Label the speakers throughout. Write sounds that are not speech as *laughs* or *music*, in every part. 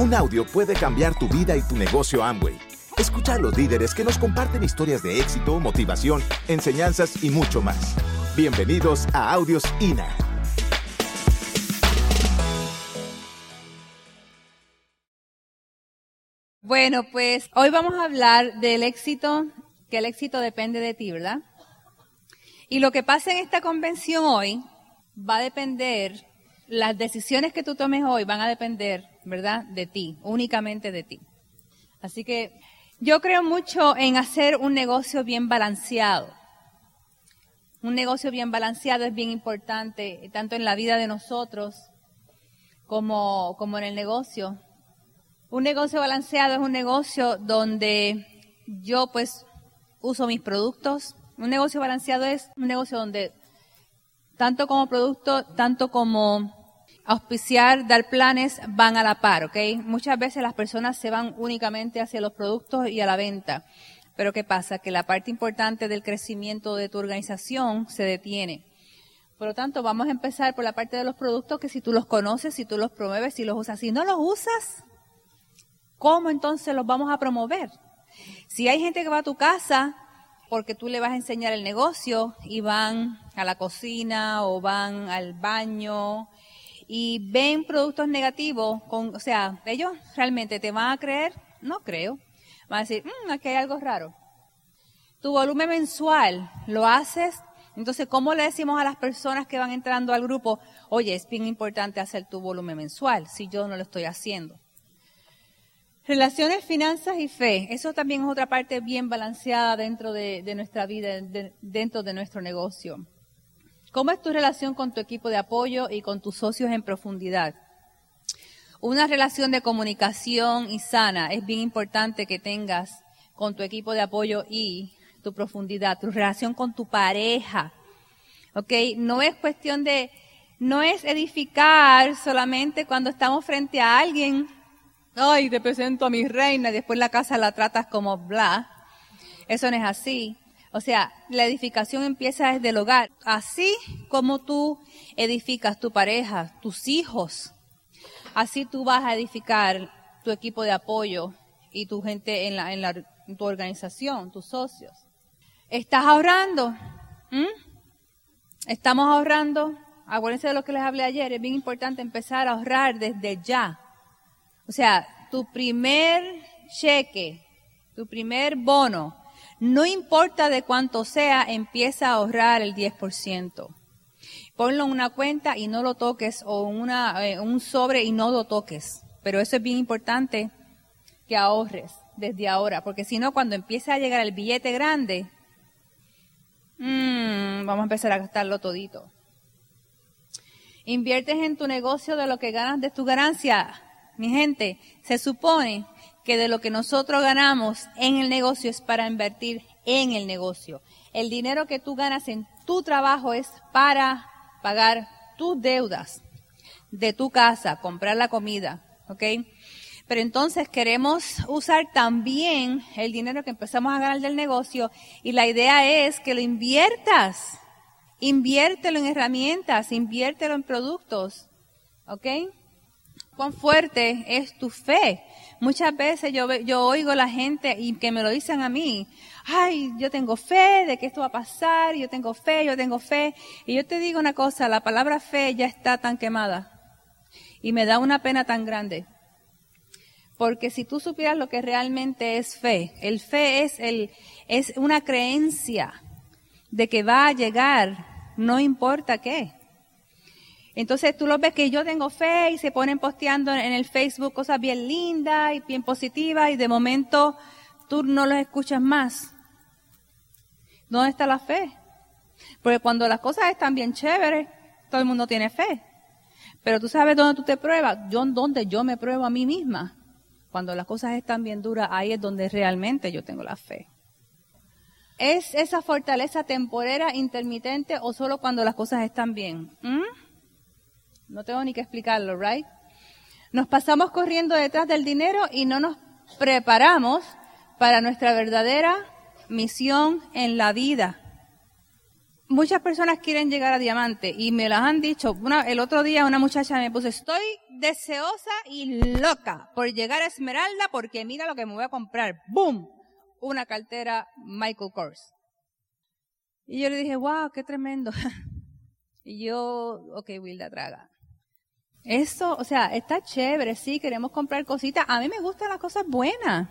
Speaker 1: Un audio puede cambiar tu vida y tu negocio Amway. Escucha a los líderes que nos comparten historias de éxito, motivación, enseñanzas y mucho más. Bienvenidos a Audios INA.
Speaker 2: Bueno, pues hoy vamos a hablar del éxito, que el éxito depende de ti, ¿verdad? Y lo que pasa en esta convención hoy va a depender, las decisiones que tú tomes hoy van a depender, ¿verdad? De ti, únicamente de ti. Así que yo creo mucho en hacer un negocio bien balanceado. Un negocio bien balanceado es bien importante, tanto en la vida de nosotros como, como en el negocio. Un negocio balanceado es un negocio donde yo pues uso mis productos. Un negocio balanceado es un negocio donde tanto como producto, tanto como auspiciar, dar planes, van a la par, ¿ok? Muchas veces las personas se van únicamente hacia los productos y a la venta. Pero ¿qué pasa? Que la parte importante del crecimiento de tu organización se detiene. Por lo tanto, vamos a empezar por la parte de los productos que si tú los conoces, si tú los promueves, si los usas, si no los usas, ¿Cómo entonces los vamos a promover? Si hay gente que va a tu casa porque tú le vas a enseñar el negocio y van a la cocina o van al baño y ven productos negativos, con, o sea, ellos realmente te van a creer, no creo, van a decir, mmm, aquí hay algo raro. Tu volumen mensual lo haces, entonces, ¿cómo le decimos a las personas que van entrando al grupo, oye, es bien importante hacer tu volumen mensual si yo no lo estoy haciendo? Relaciones, finanzas y fe. Eso también es otra parte bien balanceada dentro de, nuestra vida, dentro de nuestro negocio. ¿Cómo es tu relación con tu equipo de apoyo y con tus socios en profundidad? Una relación de comunicación y sana es bien importante que tengas con tu equipo de apoyo y tu profundidad, tu relación con tu pareja. ¿Ok? No es cuestión de, no es edificar solamente cuando estamos frente a alguien ay, te presento a mi reina y después la casa la tratas como bla. Eso no es así. O sea, la edificación empieza desde el hogar. Así como tú edificas tu pareja, tus hijos, así tú vas a edificar tu equipo de apoyo y tu gente en, la, en, la, tu organización, tus socios. ¿Estás ahorrando? ¿Mm? ¿Estamos ahorrando? Acuérdense de lo que les hablé ayer. Es bien importante empezar a ahorrar desde ya. O sea, tu primer cheque, tu primer bono, no importa de cuánto sea, empieza a ahorrar el 10%. Ponlo en una cuenta y no lo toques o una, eh, un sobre y no lo toques. Pero eso es bien importante que ahorres desde ahora, porque si no, cuando empiece a llegar el billete grande, mmm, vamos a empezar a gastarlo todito. Inviertes en tu negocio de lo que ganas de tu ganancia mi gente, se supone que de lo que nosotros ganamos en el negocio es para invertir en el negocio. El dinero que tú ganas en tu trabajo es para pagar tus deudas de tu casa, comprar la comida, ¿ok? Pero entonces queremos usar también el dinero que empezamos a ganar del negocio y la idea es que lo inviertas. Inviértelo en herramientas, inviértelo en productos, ¿ok? cuán fuerte es tu fe. Muchas veces yo, yo oigo a la gente y que me lo dicen a mí, ay, yo tengo fe de que esto va a pasar, yo tengo fe, yo tengo fe. Y yo te digo una cosa, la palabra fe ya está tan quemada. Y me da una pena tan grande. Porque si tú supieras lo que realmente es fe, el fe es el, es una creencia de que va a llegar, no importa qué. Entonces tú lo ves que yo tengo fe y se ponen posteando en el Facebook cosas bien lindas y bien positivas y de momento tú no los escuchas más. ¿Dónde está la fe? Porque cuando las cosas están bien chéveres, todo el mundo tiene fe. Pero tú sabes dónde tú te pruebas, yo dónde yo me pruebo a mí misma. Cuando las cosas están bien duras, ahí es donde realmente yo tengo la fe. ¿Es esa fortaleza temporera, intermitente o solo cuando las cosas están bien? ¿Mm? No tengo ni que explicarlo, ¿right? Nos pasamos corriendo detrás del dinero y no nos preparamos para nuestra verdadera misión en la vida. Muchas personas quieren llegar a diamante y me las han dicho. el otro día una muchacha me puso, estoy deseosa y loca por llegar a Esmeralda porque mira lo que me voy a comprar. ¡Boom! Una cartera Michael Kors. Y yo le dije, wow, qué tremendo. *laughs* y yo, ok, Wilda, traga. Eso, o sea, está chévere, sí, queremos comprar cositas. A mí me gustan las cosas buenas.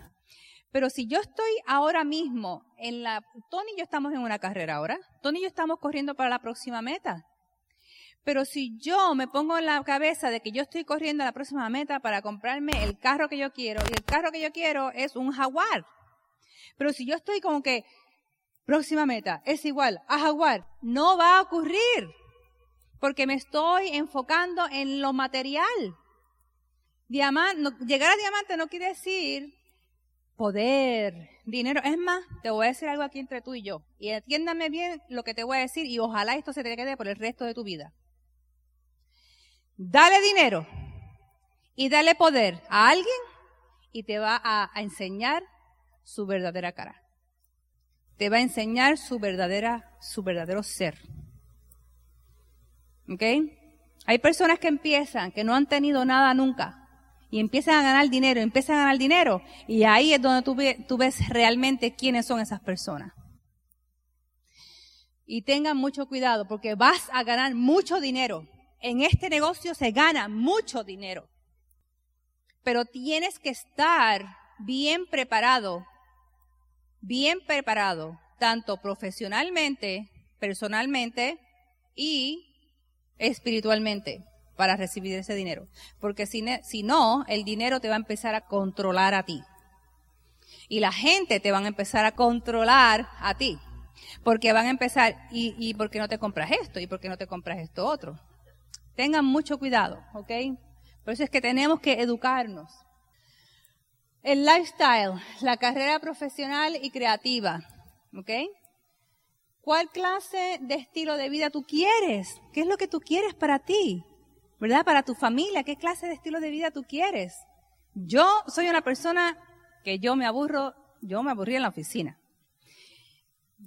Speaker 2: Pero si yo estoy ahora mismo en la, Tony y yo estamos en una carrera ahora. Tony y yo estamos corriendo para la próxima meta. Pero si yo me pongo en la cabeza de que yo estoy corriendo a la próxima meta para comprarme el carro que yo quiero, y el carro que yo quiero es un jaguar. Pero si yo estoy como que, próxima meta es igual a jaguar, no va a ocurrir. Porque me estoy enfocando en lo material. Llegar a diamante no quiere decir poder, dinero. Es más, te voy a decir algo aquí entre tú y yo. Y atiéndame bien lo que te voy a decir y ojalá esto se te quede por el resto de tu vida. Dale dinero y dale poder a alguien y te va a, enseñar su verdadera cara. Te va a enseñar su verdadera, su verdadero ser. ¿Ok? Hay personas que empiezan, que no han tenido nada nunca, y empiezan a ganar dinero, empiezan a ganar dinero, y ahí es donde tú, tú ves realmente quiénes son esas personas. Y tengan mucho cuidado, porque vas a ganar mucho dinero en este negocio se gana mucho dinero, pero tienes que estar bien preparado, bien preparado, tanto profesionalmente, personalmente y espiritualmente para recibir ese dinero. Porque si, no, el dinero te va a empezar a controlar a ti. Y la gente te va a empezar a controlar a ti. Porque van a empezar, ¿y, y por qué no te compras esto? ¿Y por qué no te compras esto otro? Tengan mucho cuidado, ¿ok? Por eso es que tenemos que educarnos. El lifestyle, la carrera profesional y creativa, ¿ok? ¿Cuál clase de estilo de vida tú quieres? ¿Qué es lo que tú quieres para ti? ¿Verdad? Para tu familia, ¿qué clase de estilo de vida tú quieres? Yo soy una persona que yo me aburro, yo me aburrí en la oficina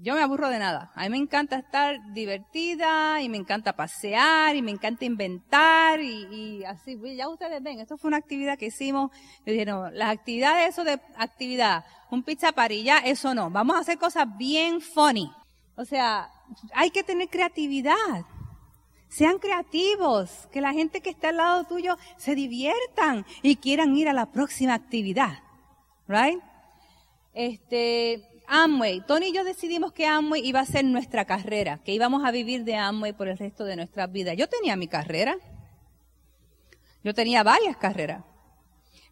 Speaker 2: yo me aburro de nada. A mí me encanta estar divertida y me encanta pasear y me encanta inventar y, así. Ya ustedes ven, esto fue una actividad que hicimos. Le dijeron, las actividades, eso de actividad, un pizza parilla, eso no. Vamos a hacer cosas bien funny. O sea, hay que tener creatividad. Sean creativos, que la gente que está al lado tuyo se diviertan y quieran ir a la próxima actividad. Right? Este, Amway. Tony y yo decidimos que Amway iba a ser nuestra carrera, que íbamos a vivir de Amway por el resto de nuestras vidas. Yo tenía mi carrera. Yo tenía varias carreras.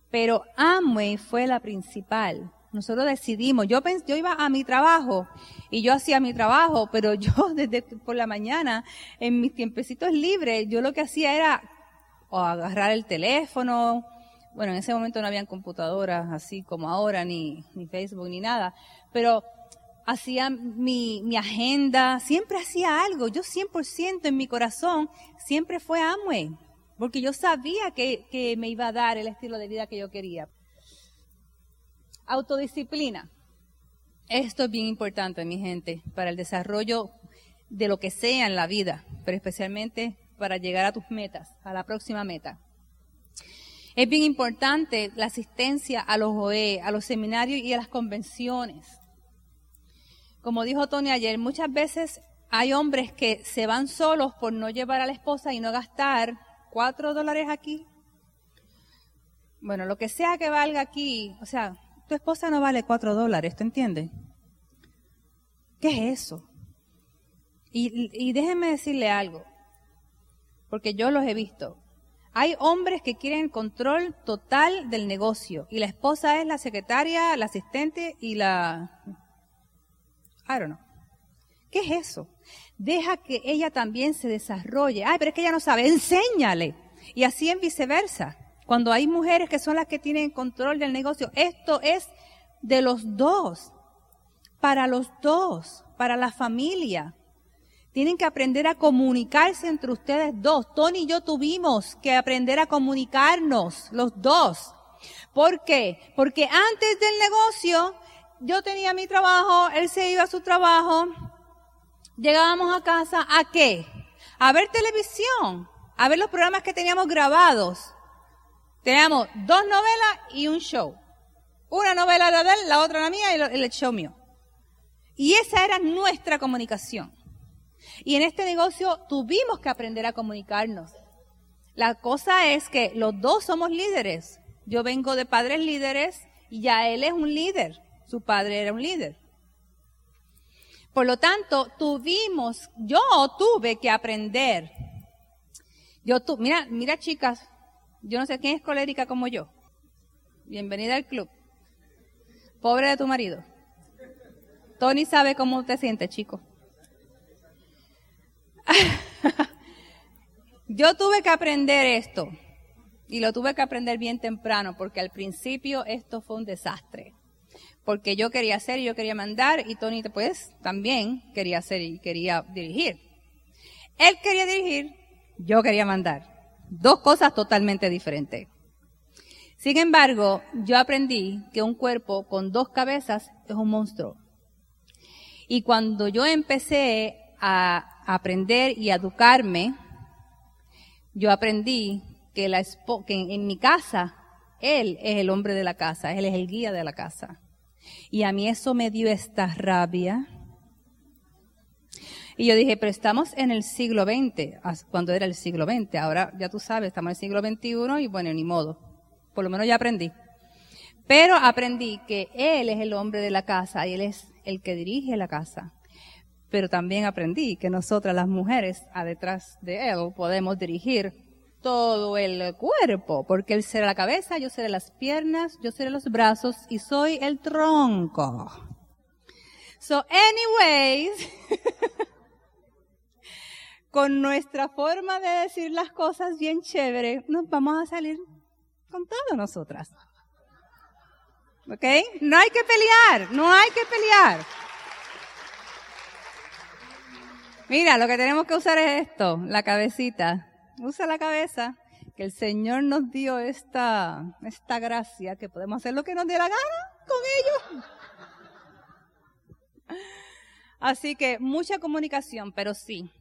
Speaker 2: Pero Amway fue la principal. Nosotros decidimos, yo, yo iba a mi trabajo y yo hacía mi trabajo, pero *laughs* yo desde por la mañana, en mis tiempecitos libres, yo lo que hacía era agarrar el teléfono, bueno, en ese momento no habían computadoras así como ahora, ni, ni Facebook, ni nada, pero hacía mi, mi agenda, siempre hacía algo. Yo 100% en mi corazón siempre fue Amway, porque yo sabía que, que me iba a dar el estilo de vida que yo quería. Autodisciplina. Esto es bien importante, mi gente, para el desarrollo de lo que sea en la vida, pero especialmente para llegar a tus metas, a la próxima meta. Es bien importante la asistencia a los OE, a los seminarios y a las convenciones. Como dijo Tony ayer, muchas veces hay hombres que se van solos por no llevar a la esposa y no gastar cuatro dólares aquí. Bueno, lo que sea que valga aquí, o sea, tu esposa no vale cuatro dólares, ¿te entiendes? ¿Qué es eso? Y, y déjenme decirle algo, porque yo los he visto. Hay hombres que quieren control total del negocio y la esposa es la secretaria, la asistente y la... I don't know. ¿Qué es eso? Deja que ella también se desarrolle. Ay, pero es que ella no sabe. Enséñale. Y así en viceversa. Cuando hay mujeres que son las que tienen control del negocio, esto es de los dos. Para los dos. Para la familia. Tienen que aprender a comunicarse entre ustedes dos. Tony y yo tuvimos que aprender a comunicarnos, los dos. ¿Por qué? Porque antes del negocio, yo tenía mi trabajo, él se iba a su trabajo, llegábamos a casa, ¿a qué? A ver televisión, a ver los programas que teníamos grabados. Teníamos dos novelas y un show. Una novela era de él, la otra la mía y el show mío. Y esa era nuestra comunicación. Y en este negocio tuvimos que aprender a comunicarnos. La cosa es que los dos somos líderes. Yo vengo de padres líderes y ya él es un líder. Su padre era un líder. Por lo tanto, tuvimos, yo tuve que aprender. Yo tu, mira, mira chicas, yo no sé quién es colérica como yo. Bienvenida al club. Pobre de tu marido. Tony sabe cómo te sientes, chico. *laughs* Yo tuve que aprender esto y lo tuve que aprender bien temprano porque al principio esto fue un desastre. Porque yo quería hacer y yo quería mandar y Tony pues también quería hacer y quería dirigir. Él quería dirigir, yo quería mandar. Dos cosas totalmente diferentes. Sin embargo, yo aprendí que un cuerpo con dos cabezas es un monstruo. Y cuando yo empecé a aprender y educarme, yo aprendí que, la, que en, mi casa, él es el hombre de la casa, él es el guía de la casa. Y a mí eso me dio esta rabia. Y yo dije, pero estamos en el siglo XX, cuando era el siglo XX. Ahora ya tú sabes, estamos en el siglo XXI y bueno, ni modo. Por lo menos ya aprendí. Pero aprendí que él es el hombre de la casa y él es el que dirige la casa pero también aprendí que nosotras las mujeres, a detrás de él, podemos dirigir todo el cuerpo, porque él será la cabeza, yo seré las piernas, yo seré los brazos y soy el tronco. So, anyways, *laughs* con nuestra forma de decir las cosas bien chévere, nos vamos a salir con todo nosotras. ¿Ok? No hay que pelear, no hay que pelear. Mira, lo que tenemos que usar es esto, la cabecita. Usa la cabeza, que el Señor nos dio esta, esta gracia, que podemos hacer lo que nos dé la gana con ellos. Así que mucha comunicación, pero sí.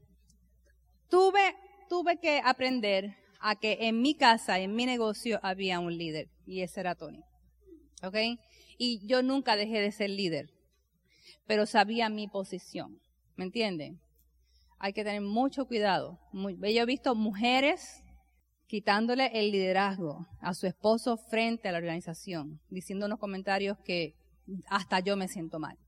Speaker 2: Tuve, tuve que aprender a que en mi casa, en mi negocio, había un líder, y ese era Tony. ¿Ok? Y yo nunca dejé de ser líder, pero sabía mi posición. ¿Me entienden? hay que tener mucho cuidado. Yo he visto mujeres quitándole el liderazgo a su esposo frente a la organización, diciendo unos comentarios que hasta yo me siento mal.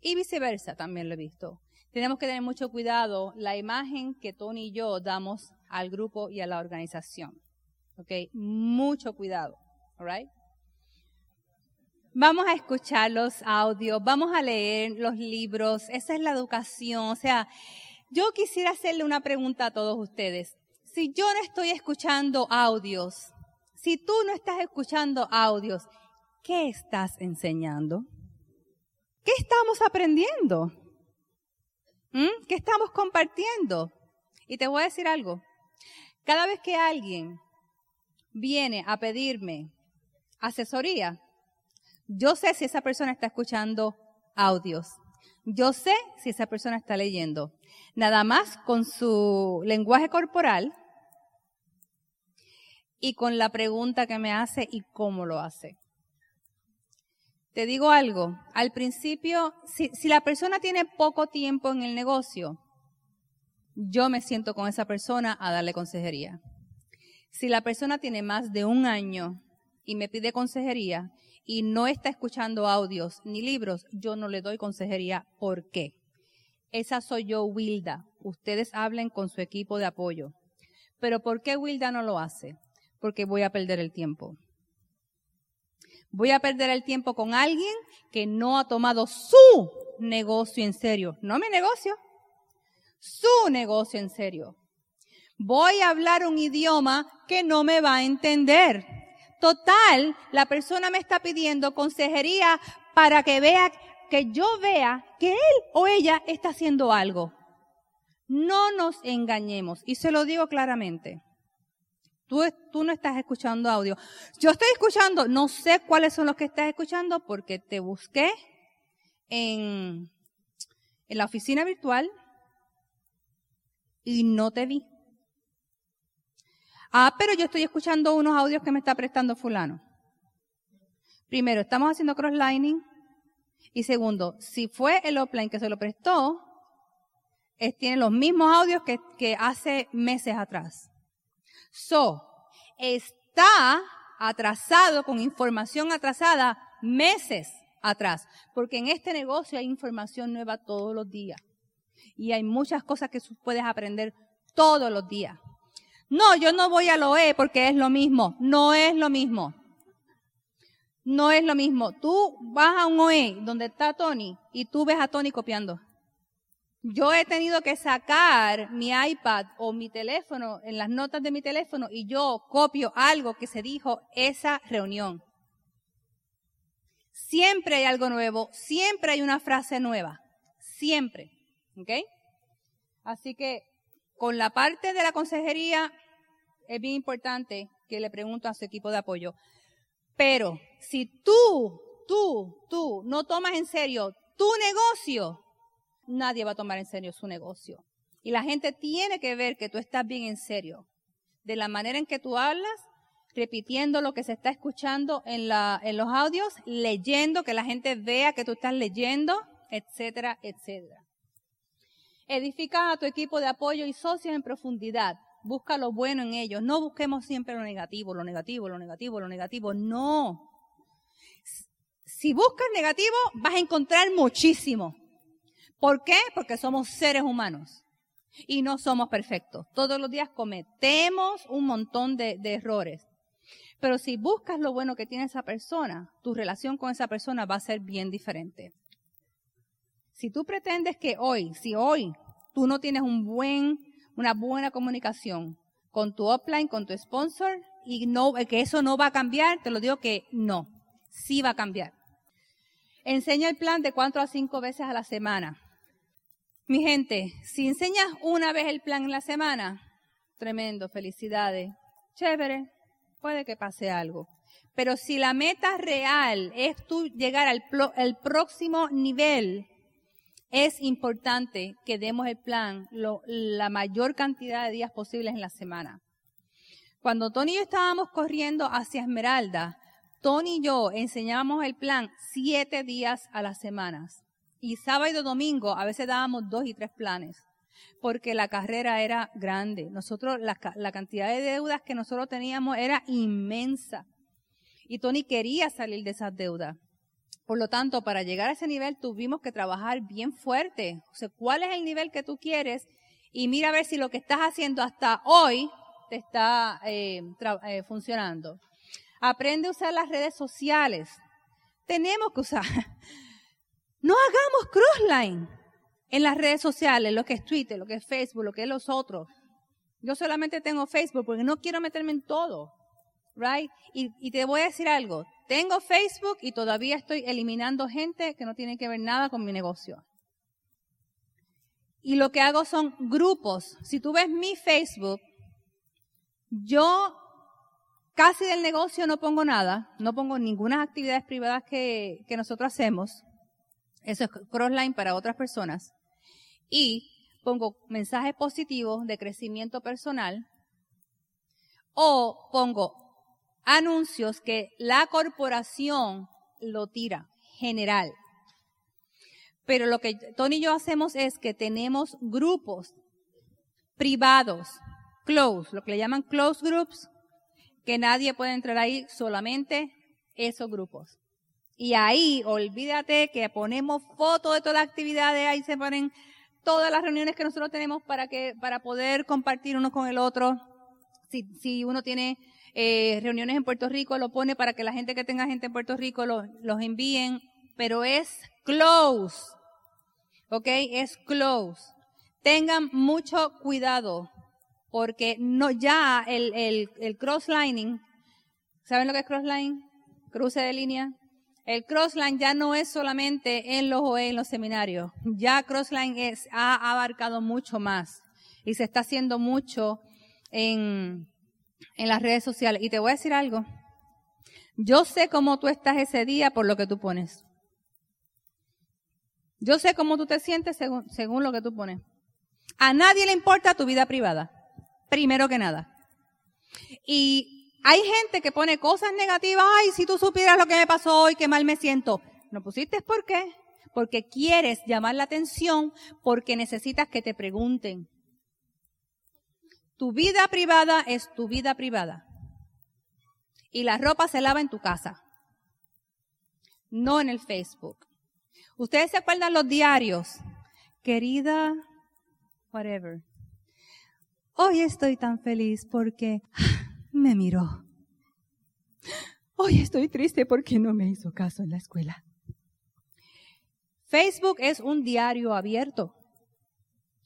Speaker 2: Y viceversa, también lo he visto. Tenemos que tener mucho cuidado la imagen que Tony y yo damos al grupo y a la organización. ¿Ok? Mucho cuidado. All Vamos a escuchar los audios, vamos a leer los libros, esa es la educación. O sea, yo quisiera hacerle una pregunta a todos ustedes. Si yo no estoy escuchando audios, si tú no estás escuchando audios, ¿qué estás enseñando? ¿Qué estamos aprendiendo? ¿Mm? ¿Qué estamos compartiendo? Y te voy a decir algo. Cada vez que alguien viene a pedirme asesoría, yo sé si esa persona está escuchando audios. Yo sé si esa persona está leyendo. Nada más con su lenguaje corporal y con la pregunta que me hace y cómo lo hace. Te digo algo, al principio, si, la persona tiene poco tiempo en el negocio, yo me siento con esa persona a darle consejería. Si la persona tiene más de un año y me pide consejería, y no está escuchando audios ni libros, yo no le doy consejería. ¿Por qué? Esa soy yo, Wilda. Ustedes hablen con su equipo de apoyo. Pero ¿por qué Wilda no lo hace? Porque voy a perder el tiempo. Voy a perder el tiempo con alguien que no ha tomado su negocio en serio. No mi negocio, su negocio en serio. Voy a hablar un idioma que no me va a entender. Total, la persona me está pidiendo consejería para que vea, que yo vea que él o ella está haciendo algo. No nos engañemos. Y se lo digo claramente. Tú, no estás escuchando audio. Yo estoy escuchando, no sé cuáles son los que estás escuchando porque te busqué en, en la oficina virtual y no te vi. Ah, pero yo estoy escuchando unos audios que me está prestando fulano. Primero, estamos haciendo crosslining. Y segundo, si fue el offline que se lo prestó, tiene los mismos audios que hace meses atrás. So, está atrasado con información atrasada meses atrás, porque en este negocio hay información nueva todos los días y hay muchas cosas que puedes aprender todos los días. No, yo no voy a lo E porque es lo mismo, no es lo mismo. No es lo mismo. Tú vas a un OE donde está Tony y tú ves a Tony copiando. Yo he tenido que sacar mi iPad o mi teléfono en las notas de mi teléfono y yo copio algo que se dijo esa reunión. Siempre hay algo nuevo, siempre hay una frase nueva, siempre. ¿Ok? Así que con la parte de la consejería es bien importante que le pregunto a su equipo de apoyo. Pero si tú, tú, tú no tomas en serio tu negocio, nadie va a tomar en serio su negocio. Y la gente tiene que ver que tú estás bien en serio. De la manera en que tú hablas, repitiendo lo que se está escuchando en, los audios, leyendo, que la gente vea que tú estás leyendo, etcétera, etcétera. Edifica a tu equipo de apoyo y socios en profundidad. Busca lo bueno en ellos. No busquemos siempre lo negativo, lo negativo, lo negativo, lo negativo. No. Si buscas negativo, vas a encontrar muchísimo. ¿Por qué? Porque somos seres humanos y no somos perfectos. Todos los días cometemos un montón de, errores. Pero si buscas lo bueno que tiene esa persona, tu relación con esa persona va a ser bien diferente. Si tú pretendes que hoy, si hoy tú no tienes un buen, una buena comunicación con tu upline, con tu sponsor, y no, que eso no va a cambiar, te lo digo que no, sí va a cambiar. Enseña el plan de cuatro a cinco veces a la semana. Mi gente, si enseñas una vez el plan en la semana, tremendo, felicidades, chévere, puede que pase algo. Pero si la meta real es tú llegar al, próximo nivel, es importante que demos el plan la mayor cantidad de días posibles en la semana. Cuando Tony y yo estábamos corriendo hacia Esmeralda, Tony y yo enseñábamos el plan siete días a las semanas. Y sábado y domingo a veces dábamos dos y tres planes, porque la carrera era grande. Nosotros, la, cantidad de deudas que nosotros teníamos era inmensa. Y Tony quería salir de esas deudas. Por lo tanto, para llegar a ese nivel tuvimos que trabajar bien fuerte. O sea, ¿cuál es el nivel que tú quieres? Y mira a ver si lo que estás haciendo hasta hoy te está eh, eh, funcionando. Aprende a usar las redes sociales. Tenemos que usar. No hagamos crossline en las redes sociales, lo que es Twitter, lo que es Facebook, lo que es los otros. Yo solamente tengo Facebook porque no quiero meterme en todo. Right? Y, y te voy a decir algo. Tengo Facebook y todavía estoy eliminando gente que no tiene que ver nada con mi negocio. Y lo que hago son grupos. Si tú ves mi Facebook, yo casi del negocio no pongo nada, no pongo ninguna actividades privadas que, que nosotros hacemos. Eso es crossline para otras personas. Y pongo mensajes positivos de crecimiento personal o pongo anuncios que la corporación lo tira, general. Pero lo que Tony y yo hacemos es que tenemos grupos privados, close, lo que le llaman close groups, que nadie puede entrar ahí, solamente esos grupos. Y ahí, olvídate que ponemos fotos de todas las actividades, ahí se ponen todas las reuniones que nosotros tenemos para que, para poder compartir uno con el otro. Si, si uno tiene eh, reuniones en Puerto Rico, lo pone para que la gente que tenga gente en Puerto Rico los envíen, pero es close. ¿Ok? Es close. Tengan mucho cuidado, porque no ya el, el, el crosslining, ¿saben lo que es crossline? Cruce de línea el Crossline ya no es solamente en los OE, en los seminarios. Ya Crossline ha abarcado mucho más y se está haciendo mucho en, en las redes sociales. Y te voy a decir algo. Yo sé cómo tú estás ese día por lo que tú pones. Yo sé cómo tú te sientes según, según lo que tú pones. A nadie le importa tu vida privada. Primero que nada. Y hay gente que pone cosas negativas, ay, si tú supieras lo que me pasó hoy, qué mal me siento. ¿No pusiste por qué? Porque quieres llamar la atención, porque necesitas que te pregunten. Tu vida privada es tu vida privada. Y la ropa se lava en tu casa, no en el Facebook. Ustedes se acuerdan los diarios. Querida, whatever. Hoy estoy tan feliz porque me miró. Hoy estoy triste porque no me hizo caso en la escuela. Facebook es un diario abierto.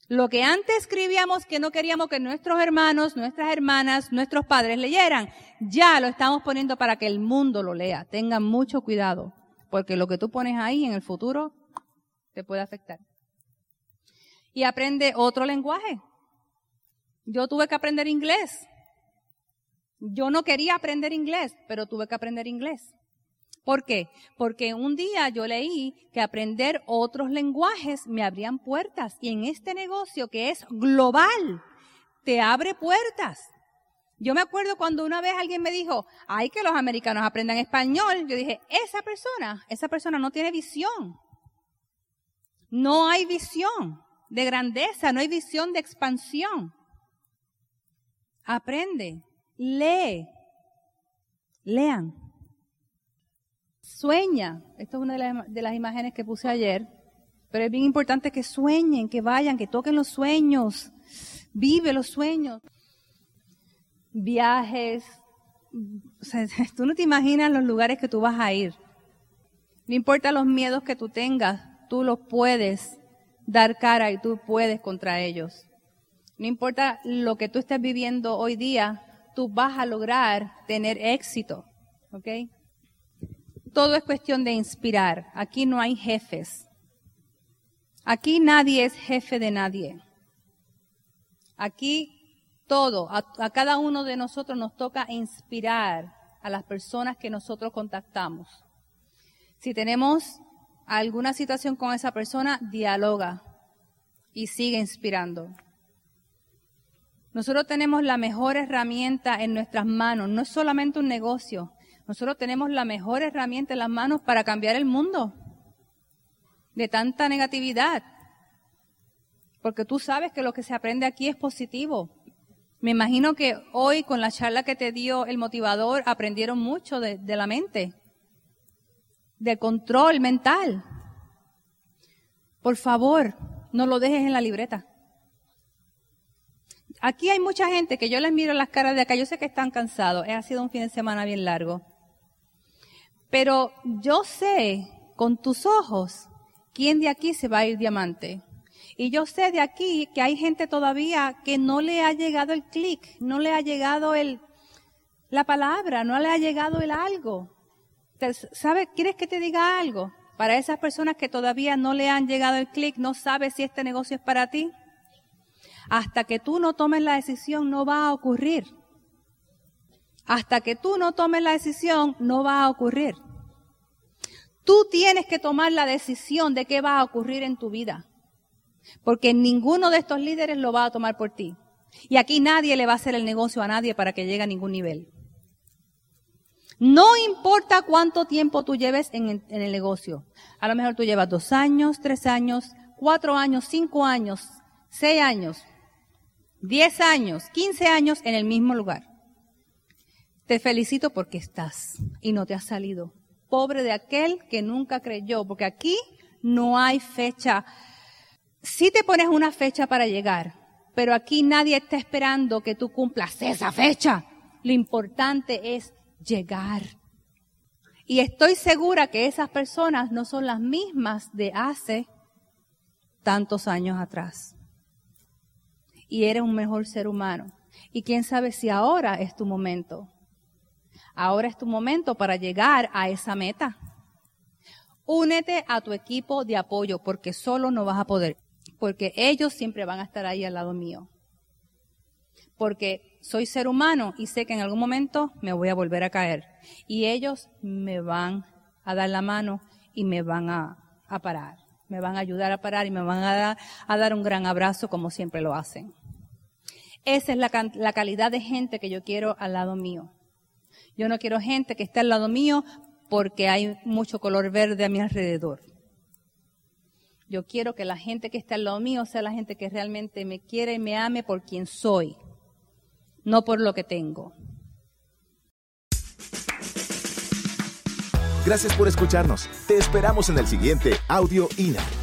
Speaker 2: Lo que antes escribíamos que no queríamos que nuestros hermanos, nuestras hermanas, nuestros padres leyeran, ya lo estamos poniendo para que el mundo lo lea. Tengan mucho cuidado, porque lo que tú pones ahí en el futuro te puede afectar. Y aprende otro lenguaje. Yo tuve que aprender inglés. Yo no quería aprender inglés, pero tuve que aprender inglés. ¿Por qué? Porque un día yo leí que aprender otros lenguajes me abrían puertas y en este negocio que es global, te abre puertas. Yo me acuerdo cuando una vez alguien me dijo, hay que los americanos aprendan español. Yo dije, esa persona, esa persona no tiene visión. No hay visión de grandeza, no hay visión de expansión. Aprende, lee, lean. Sueña. Esto es una de las, imágenes que puse ayer. Pero es bien importante que sueñen, que vayan, que toquen los sueños. Vive los sueños. Viajes. *laughs* Tú no te imaginas los lugares que tú vas a ir. No importa los miedos que tú tengas, tú los puedes dar cara y tú puedes contra ellos. No importa lo que tú estés viviendo hoy día, tú vas a lograr tener éxito. ¿Ok? Todo es cuestión de inspirar. Aquí no hay jefes. Aquí nadie es jefe de nadie. Aquí todo, a, cada uno de nosotros nos toca inspirar a las personas que nosotros contactamos. Si tenemos alguna situación con esa persona, dialoga y sigue inspirando. Nosotros tenemos la mejor herramienta en nuestras manos, no es solamente un negocio, nosotros tenemos la mejor herramienta en las manos para cambiar el mundo de tanta negatividad. Porque tú sabes que lo que se aprende aquí es positivo. Me imagino que hoy con la charla que te dio el motivador aprendieron mucho de, la mente, de control mental. Por favor, no lo dejes en la libreta. Aquí hay mucha gente que yo les miro las caras de acá, yo sé que están cansados, ha sido un fin de semana bien largo. Pero yo sé con tus ojos quién de aquí se va a ir diamante. Y yo sé de aquí que hay gente todavía que no le ha llegado el clic, no le ha llegado el, la palabra, no le ha llegado el algo. ¿Sabes? ¿Quieres que te diga algo? Para esas personas que todavía no le han llegado el clic, no sabes si este negocio es para ti. Hasta que tú no tomes la decisión, no va a ocurrir. Hasta que tú no tomes la decisión, no va a ocurrir. Tú tienes que tomar la decisión de qué va a ocurrir en tu vida. Porque ninguno de estos líderes lo va a tomar por ti. Y aquí nadie le va a hacer el negocio a nadie para que llegue a ningún nivel. No importa cuánto tiempo tú lleves en, el negocio. A lo mejor tú llevas dos años, tres años, cuatro años, cinco años, seis años, diez años, quince años en el mismo lugar. Te felicito porque estás y no te has salido. Pobre de aquel que nunca creyó, porque aquí no hay fecha. Sí te pones una fecha para llegar, pero aquí nadie está esperando que tú cumplas esa fecha. Lo importante es llegar. Y estoy segura que esas personas no son las mismas de hace tantos años atrás. Y eres un mejor ser humano. Y quién sabe si ahora es tu momento. Ahora es tu momento para llegar a esa meta. Únete a tu equipo de apoyo porque solo no vas a poder, porque ellos siempre van a estar ahí al lado mío. Porque soy ser humano y sé que en algún momento me voy a volver a caer. Y ellos me van a dar la mano y me van a, parar. Me van a ayudar a parar y me van a dar, a dar un gran abrazo como siempre lo hacen. Esa es la, calidad de gente que yo quiero al lado mío. Yo no quiero gente que esté al lado mío porque hay mucho color verde a mi alrededor. Yo quiero que la gente que está al lado mío sea la gente que realmente me quiere y me ame por quien soy, no por lo que tengo.
Speaker 1: Gracias por escucharnos. Te esperamos en el siguiente Audio INA.